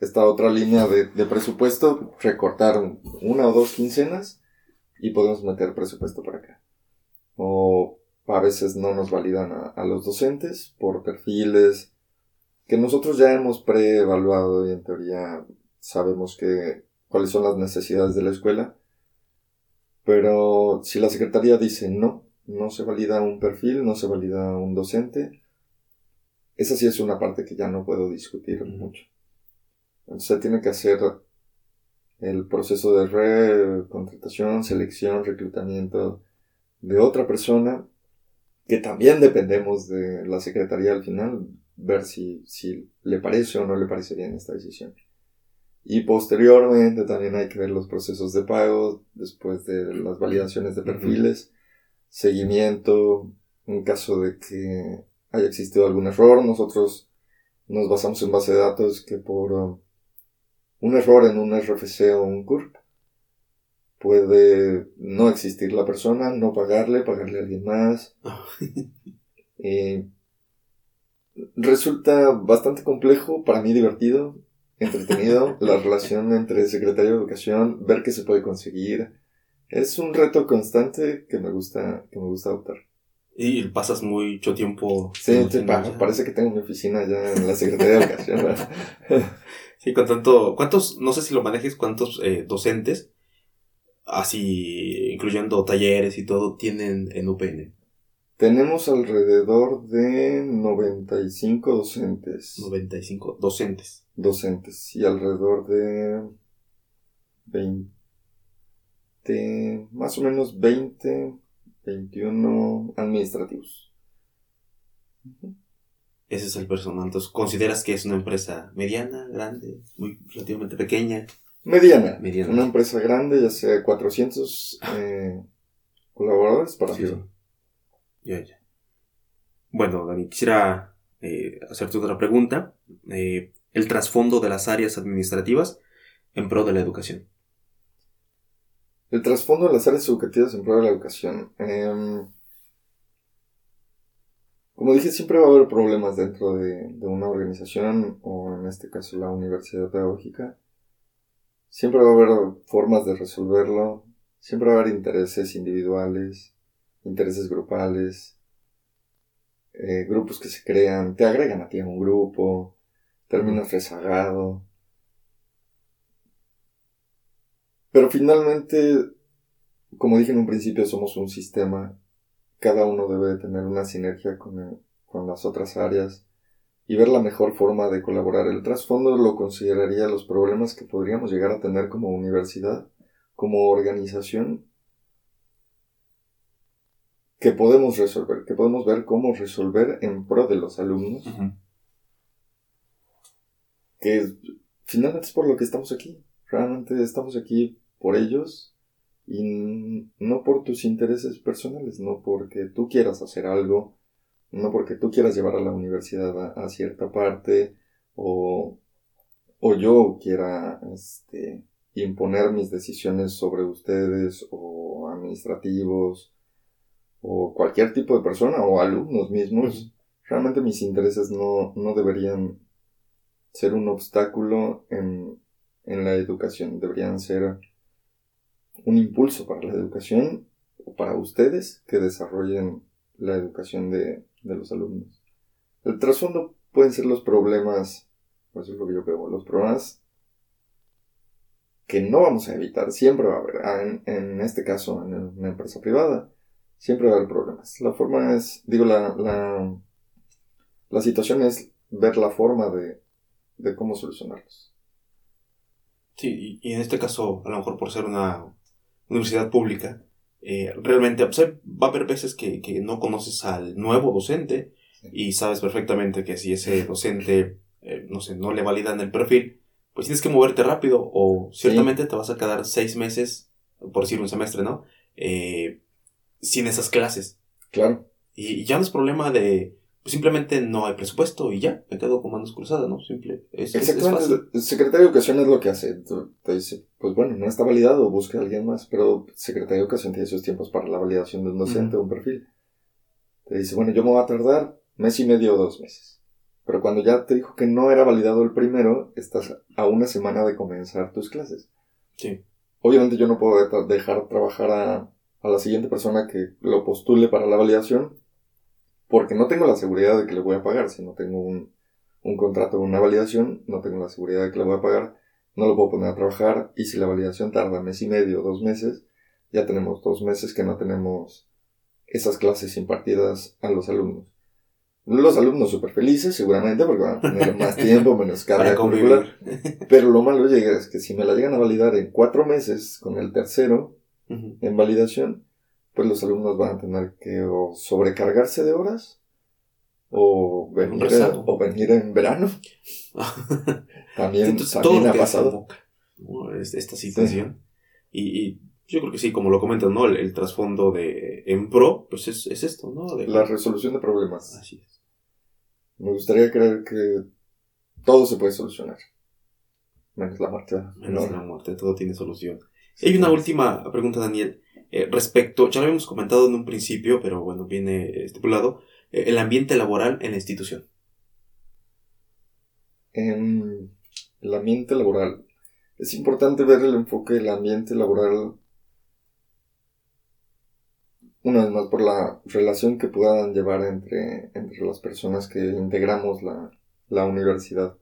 esta otra línea de, presupuesto recortar una o dos quincenas y podemos meter presupuesto para acá. O a veces no nos validan a, los docentes por perfiles que nosotros ya hemos preevaluado y en teoría sabemos que cuáles son las necesidades de la escuela pero si la Secretaría dice no, no se valida un perfil, no se valida un docente, esa sí es una parte que ya no puedo discutir mucho. Se tiene que hacer el proceso de recontratación, selección, reclutamiento de otra persona, que también dependemos de la Secretaría al final, ver si, si le parece o no le parece bien esta decisión. Y posteriormente también hay que ver los procesos de pago, después de las validaciones de perfiles, seguimiento, en caso de que haya existido algún error, nosotros nos basamos en base de datos que por un error en un RFC o un CURP puede no existir la persona, no pagarle, pagarle a alguien más. [LAUGHS] y resulta bastante complejo, para mí divertido, entretenido [LAUGHS] la relación entre secretario de educación, ver qué se puede conseguir. Es un reto constante que me gusta, que me gusta adoptar. Y pasas mucho tiempo. Sí, parece que tengo mi oficina ya en la Secretaría de Educación. [LAUGHS] sí, con tanto. ¿Cuántos, no sé si lo manejes, cuántos eh, docentes así, incluyendo talleres y todo, tienen en UPN? Tenemos alrededor de 95 docentes. 95 docentes. Docentes y alrededor de 20, más o menos 20, 21 administrativos. Ese es el personal. Entonces, ¿consideras que es una empresa mediana, grande, muy relativamente pequeña? Mediana. Una empresa grande, ya sea 400 eh, colaboradores para sí, Ya, ya. Bueno, Dani, quisiera eh, hacerte otra pregunta. Eh, el trasfondo de las áreas administrativas en pro de la educación. El trasfondo de las áreas educativas en pro de la educación. Como dije, siempre va a haber problemas dentro de, una organización, o en este caso la universidad pedagógica. Siempre va a haber formas de resolverlo, siempre va a haber intereses individuales, intereses grupales, eh, grupos que se crean, te agregan a ti a un grupo, terminas rezagado. Pero finalmente, como dije en un principio, somos un sistema cada uno debe de tener una sinergia con, con las otras áreas y ver la mejor forma de colaborar. El trasfondo lo consideraría los problemas que podríamos llegar a tener como universidad, como organización, que podemos resolver, que podemos ver cómo resolver en pro de los alumnos, que finalmente es por lo que estamos aquí. Realmente estamos aquí por ellos y no por tus intereses personales, no porque tú quieras hacer algo, no porque tú quieras llevar a la universidad a, cierta parte o, o yo quiera este, imponer mis decisiones sobre ustedes o administrativos o cualquier tipo de persona o alumnos mismos. Realmente mis intereses no, no deberían ser un obstáculo en, en la educación, deberían ser un impulso para la educación o para ustedes que desarrollen la educación de, los alumnos. El trasfondo pueden ser los problemas, eso es lo que yo veo, los problemas que no vamos a evitar, siempre va a haber, ah, en, este caso en una empresa privada, siempre va a haber problemas. La forma es, digo, la, la, la situación es ver la forma de, de cómo solucionarlos. Sí, y en este caso, a lo mejor por ser una universidad pública, eh, realmente va a haber veces que, no conoces al nuevo docente y sabes perfectamente que si ese docente, eh, no sé, no le validan el perfil, pues tienes que moverte rápido o ciertamente te vas a quedar seis meses, por decir un semestre, ¿no? Eh, sin esas clases. Claro. Y ya no es problema de, pues simplemente no hay presupuesto y ya, me quedo con manos cruzadas, ¿no? Simple. Exactamente. el secretario de Educación es lo que hace. Te dice, pues bueno, no está validado, busca a alguien más, pero el secretario de Educación tiene sus tiempos para la validación de un docente o un perfil. Te dice, bueno, yo me voy a tardar mes y medio o dos meses. Pero cuando ya te dijo que no era validado el primero, estás a una semana de comenzar tus clases. Sí. Obviamente yo no puedo dejar trabajar a, a la siguiente persona que lo postule para la validación porque no tengo la seguridad de que le voy a pagar. Si no tengo un, un contrato o una validación, no tengo la seguridad de que le voy a pagar, no lo puedo poner a trabajar y si la validación tarda mes y medio, dos meses, ya tenemos dos meses que no tenemos esas clases impartidas a los alumnos. Los alumnos súper felices, seguramente, porque van a tener [LAUGHS] más tiempo, menos carga curricular. Pero lo malo llega es que si me la llegan a validar en cuatro meses con el tercero en validación, pues los alumnos van a tener que o sobrecargarse de horas o venir, o venir en verano. [LAUGHS] también, también ha pasado. Esta situación. Y, yo creo que sí, como lo comentas, ¿no? El, trasfondo de en pro, pues es, esto, ¿no? La resolución de problemas. Así es. Me gustaría creer que todo se puede solucionar. Menos la muerte. Menos la muerte, todo tiene solución. Hay una última pregunta, Daniel. Eh, respecto, ya lo habíamos comentado en un principio, pero bueno, viene estipulado, eh, el ambiente laboral en la institución. En el ambiente laboral. Es importante ver el enfoque del ambiente laboral, una vez más, por la relación que puedan llevar entre, entre las personas que integramos la, la universidad.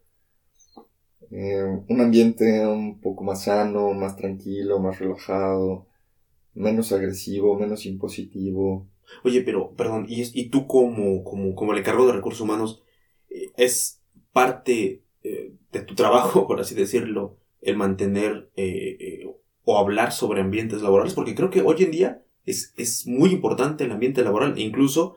Eh, un ambiente un poco más sano, más tranquilo, más relajado, menos agresivo, menos impositivo. Oye, pero, perdón, ¿y, y tú como, como, como el encargado de recursos humanos, eh, es parte eh, de tu trabajo, [LAUGHS] por así decirlo, el mantener eh, o hablar sobre ambientes laborales? Porque creo que hoy en día es, es muy importante el ambiente laboral, incluso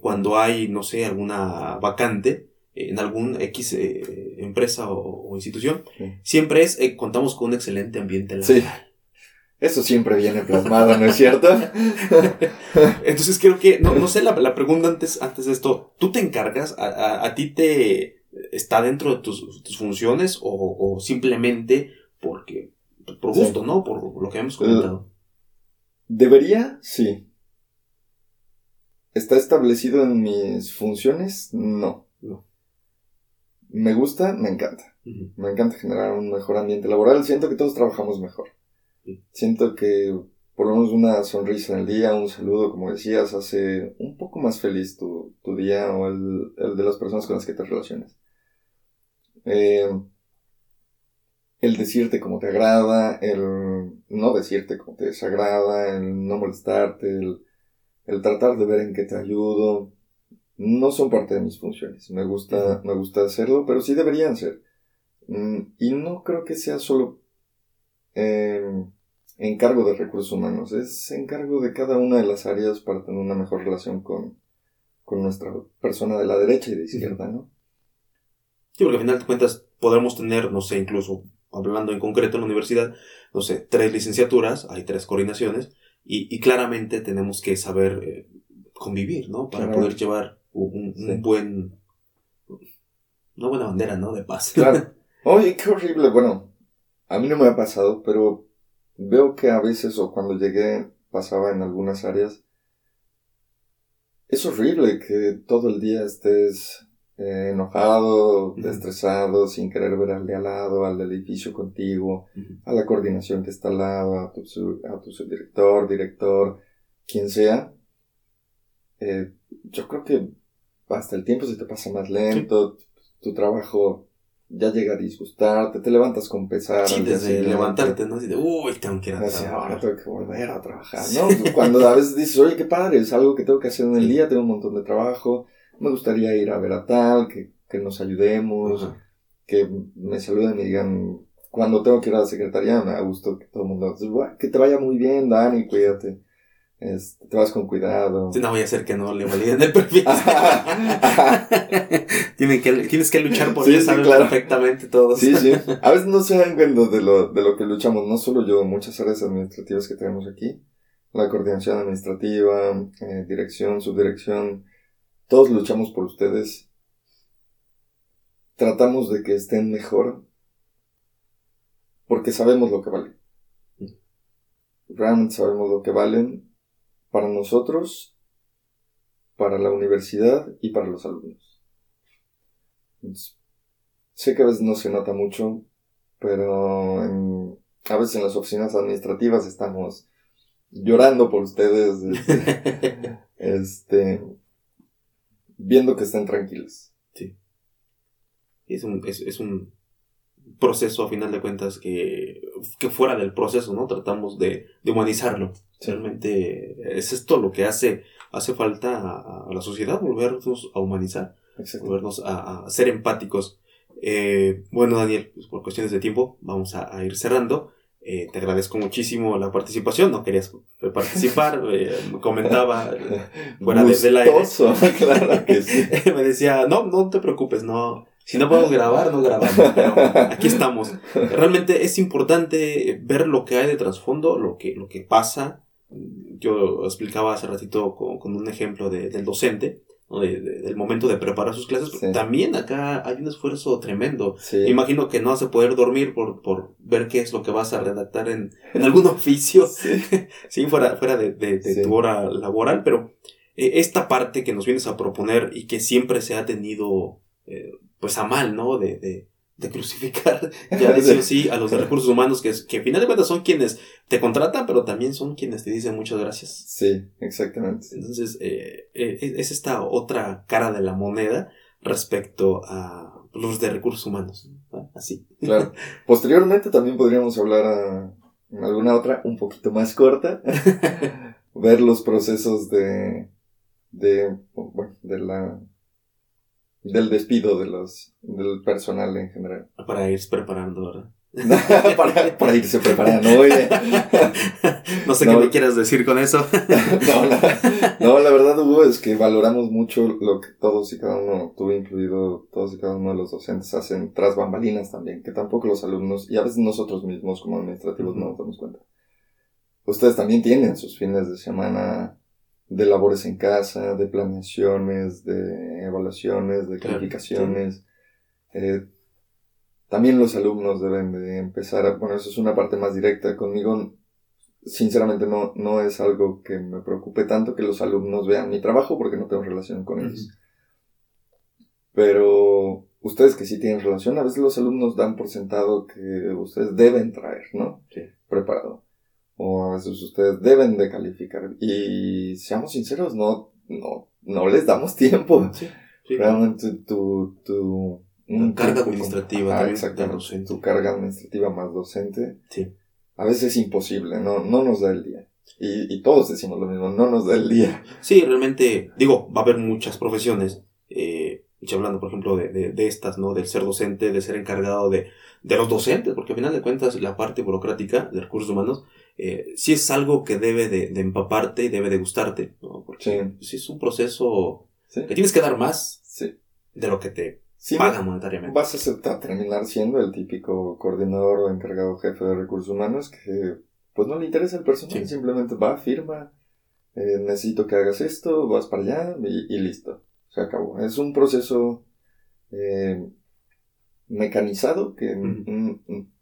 cuando hay, no sé, alguna vacante en algún X eh, empresa o, o institución, Sí. siempre es, eh, contamos con un excelente ambiente Sí. laboral. Eso siempre viene plasmado, ¿no es cierto? [LAUGHS] Entonces creo que, no, no sé, la, la pregunta antes, antes de esto, ¿tú te encargas? ¿A, a, a ti te está dentro de tus, tus funciones o, o simplemente porque, por Sí. gusto, ¿no? Por lo que hemos comentado. ¿Debería? Sí. ¿Está establecido en mis funciones? No. ¿Me gusta? Me encanta. Me encanta generar un mejor ambiente laboral. Siento que todos trabajamos mejor. Siento que por lo menos una sonrisa en el día, un saludo, como decías, hace un poco más feliz tu, tu día o el, el de las personas con las que te relacionas. Eh, el decirte como te agrada, el no decirte como te desagrada, el no molestarte, el, el tratar de ver en qué te ayudo, no son parte de mis funciones. Me gusta, me gusta hacerlo, pero sí deberían ser. Mm, Y no creo que sea solo eh, encargo de recursos humanos, es encargo de cada una de las áreas para tener una mejor relación con, con nuestra persona de la derecha y de izquierda, ¿no? Sí, porque al final de cuentas podremos tener, no sé, incluso hablando en concreto en la universidad, no sé, tres licenciaturas, hay tres coordinaciones y, y claramente tenemos que saber eh, convivir, ¿no? Para Claro. poder llevar un, buen, una buena bandera, ¿no? De paz. Claro. [LAUGHS] Oye, qué horrible. Bueno, a mí no me ha pasado, pero veo que a veces o cuando llegué pasaba en algunas áreas. Es horrible que todo el día estés eh, enojado, Ujú. estresado, sin querer ver al de al lado, al del edificio contigo, a la coordinación que está al lado, a tu, sub- a tu subdirector, director, quien sea. Eh, yo creo que hasta el tiempo se te pasa más lento, tu trabajo ya llega a disgustarte, te levantas con pesar. Sí, desde levantarte, ¿no? Así de, uy, tengo que ir a Así, ahora trabajar. tengo que volver a trabajar, ¿no? [LAUGHS] Cuando a veces dices, oye, qué padre, es algo que tengo que hacer en el día, tengo un montón de trabajo, me gustaría ir a ver a tal, que, que nos ayudemos, Ajá. que me saluden y me digan, cuando tengo que ir a la secretaría, me da gusto que todo el mundo, "Buah, que te vaya muy bien, Dani, cuídate, Este, te vas con cuidado. Sí, no voy a hacer que no le validen el perfil. [LAUGHS] [LAUGHS] Tienen que, tienes que luchar por Sí, ello, sí, claro. perfectamente todos. Sí, sí. [LAUGHS] A veces no se dan cuenta de lo, de lo que luchamos, no solo yo, muchas áreas administrativas que tenemos aquí. La coordinación administrativa, eh, dirección, subdirección, todos luchamos por ustedes. Tratamos de que estén mejor porque sabemos lo que valen. Realmente sabemos lo que valen para nosotros, para la universidad y para los alumnos. Entonces, Sé que a veces no se nota mucho, pero en- a veces en las oficinas administrativas estamos llorando por ustedes, este, [LAUGHS] este, viendo que estén tranquilos. Es un, es, es un proceso, a final de cuentas, que, que fuera del proceso, ¿no? Tratamos de, de humanizarlo. Sí. Realmente es esto lo que hace, hace falta a, a la sociedad, volvernos a humanizar, Exacto. volvernos a, a ser empáticos. Eh, bueno, Daniel, pues por cuestiones de tiempo, vamos a, a ir cerrando. Eh, te agradezco muchísimo la participación, no querías participar, [LAUGHS] eh, comentaba fuera de- del aire. [LAUGHS] Claro que sí. [LAUGHS] me decía, no, no te preocupes, no, si no podemos [LAUGHS] grabar, no grabamos, pero aquí estamos. Realmente es importante ver lo que hay de trasfondo, lo que, lo que pasa. Yo explicaba hace ratito con, con un ejemplo de- del docente, ¿no? de- de- del momento de preparar sus clases. Sí. También acá hay un esfuerzo tremendo. Sí. Me imagino que no vas a poder dormir por, por ver qué es lo que vas a redactar en, en algún [LAUGHS] oficio, Sí. [LAUGHS] sí, fuera, fuera de, tu hora laboral, pero eh, esta parte que nos vienes a proponer y que siempre se ha tenido, eh, pues a mal, ¿no? De, de, de crucificar [LAUGHS] ya de sí a los de recursos humanos, que, es- que a final de cuentas son quienes te contratan, pero también son quienes te dicen muchas gracias. Sí, exactamente. Entonces, eh, eh, es esta otra cara de la moneda respecto a los de recursos humanos, ¿no? Así. Claro. [LAUGHS] Posteriormente también podríamos hablar a- alguna otra un poquito más corta, [LAUGHS] ver los procesos de, de, bueno, de la, del despido de los, del personal en general. Para irse preparando, ¿verdad? [LAUGHS] para, para, irse preparando. [LAUGHS] no sé qué me quieras decir con eso. [LAUGHS] no, la, no, la verdad, Hugo, es que valoramos mucho lo que todos y cada uno, tú incluido, todos y cada uno de los docentes hacen tras bambalinas también, que tampoco los alumnos, y a veces nosotros mismos como administrativos no nos damos cuenta. Ustedes también tienen sus fines de semana de labores en casa, de planeaciones, de evaluaciones, de calificaciones. Eh, también los alumnos deben de empezar a, bueno, eso es una parte más directa. Conmigo, sinceramente, no, no es algo que me preocupe tanto que los alumnos vean mi trabajo porque no tengo relación con ellos. Pero ustedes que sí tienen relación, a veces los alumnos dan por sentado que ustedes deben traer, ¿no? Sí. Preparado. O a veces ustedes deben de calificar. Y seamos sinceros, no, no, no les damos tiempo. Sí, [LAUGHS] Realmente tu, tu un carga administrativa. Ah, exactamente. Tu carga administrativa más docente. Sí. A veces es imposible, no, no nos da el día. Y, y todos decimos lo mismo, no nos da el día. Sí, realmente, digo, va a haber muchas profesiones. Hablando, por ejemplo, de, de, de, estas, ¿no? Del ser docente, de ser encargado de, de los docentes, porque al final de cuentas la parte burocrática de recursos humanos eh, sí es algo que debe de, de, empaparte y debe de gustarte, ¿no? Porque sí, sí es un proceso sí. que tienes que dar más sí. de lo que te pagan monetariamente. Vas a, ser, a terminar siendo el típico coordinador o encargado jefe de recursos humanos que pues no le interesa el personal, simplemente va, firma, eh, necesito que hagas esto, vas para allá y, y listo, se acabó. Es un proceso eh, mecanizado que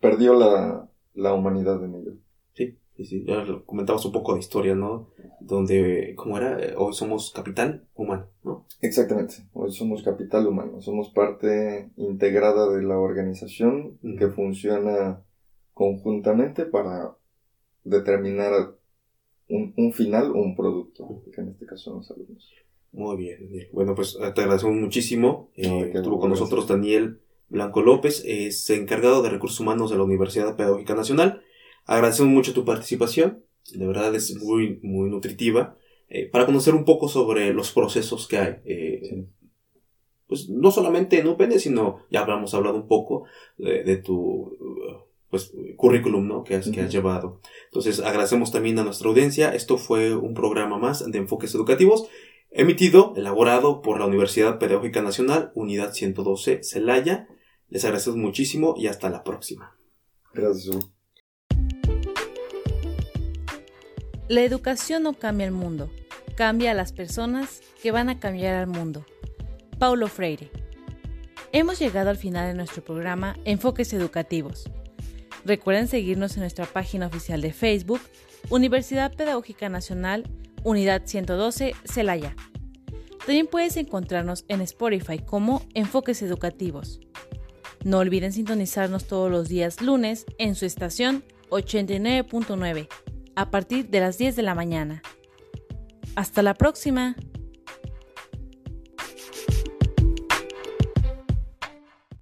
perdió la, la humanidad en ello. Sí, sí, sí. Ya lo comentabas un poco de historia, ¿no? Donde, ¿cómo era? Eh, Hoy somos capital humano, ¿no? Exactamente, hoy somos capital humano, somos parte integrada de la organización que funciona conjuntamente para determinar un, un final o un producto, que en este caso son los alumnos. Muy bien, Daniel. Bueno, pues eh, te agradecemos muchísimo. Eh, No, estuvo con gracias. nosotros Daniel Blanco López, es encargado de recursos humanos de la Universidad Pedagógica Nacional. Agradecemos mucho tu participación, de verdad es muy, muy nutritiva, eh, para conocer un poco sobre los procesos que hay. eh, Sí. Pues no solamente en UPN, sino ya hablamos hablado un poco de, de tu pues, currículum ¿no? que, has, que has llevado. Entonces agradecemos también a nuestra audiencia. Esto fue un programa más de enfoques educativos emitido, elaborado por la Universidad Pedagógica Nacional, Unidad 112, Celaya. Les agradecemos muchísimo y hasta la próxima. Gracias. La educación no cambia el mundo, cambia a las personas que van a cambiar al mundo. Paulo Freire. Hemos llegado al final de nuestro programa Enfoques Educativos. Recuerden seguirnos en nuestra página oficial de Facebook, Universidad Pedagógica Nacional, Unidad 112, Celaya. También puedes encontrarnos en Spotify como Enfoques Educativos. No olviden sintonizarnos todos los días lunes en su estación 89.9 a partir de las 10 de la mañana. Hasta la próxima.